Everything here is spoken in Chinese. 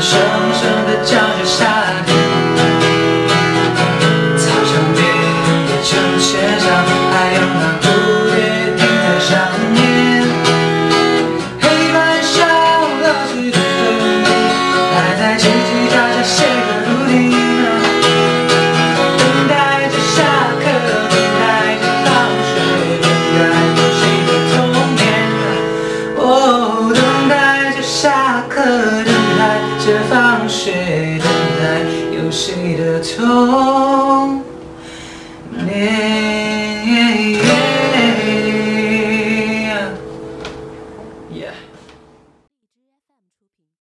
声声地叫着夏天，操场边的秋千上还有那蝴蝶停在上面，黑板上老师的粉笔还在叽叽喳喳写个不停，等待着下课，等待着放学，等待的童年。等待着下课，等待。放学等待，有谁的童年？Yeah。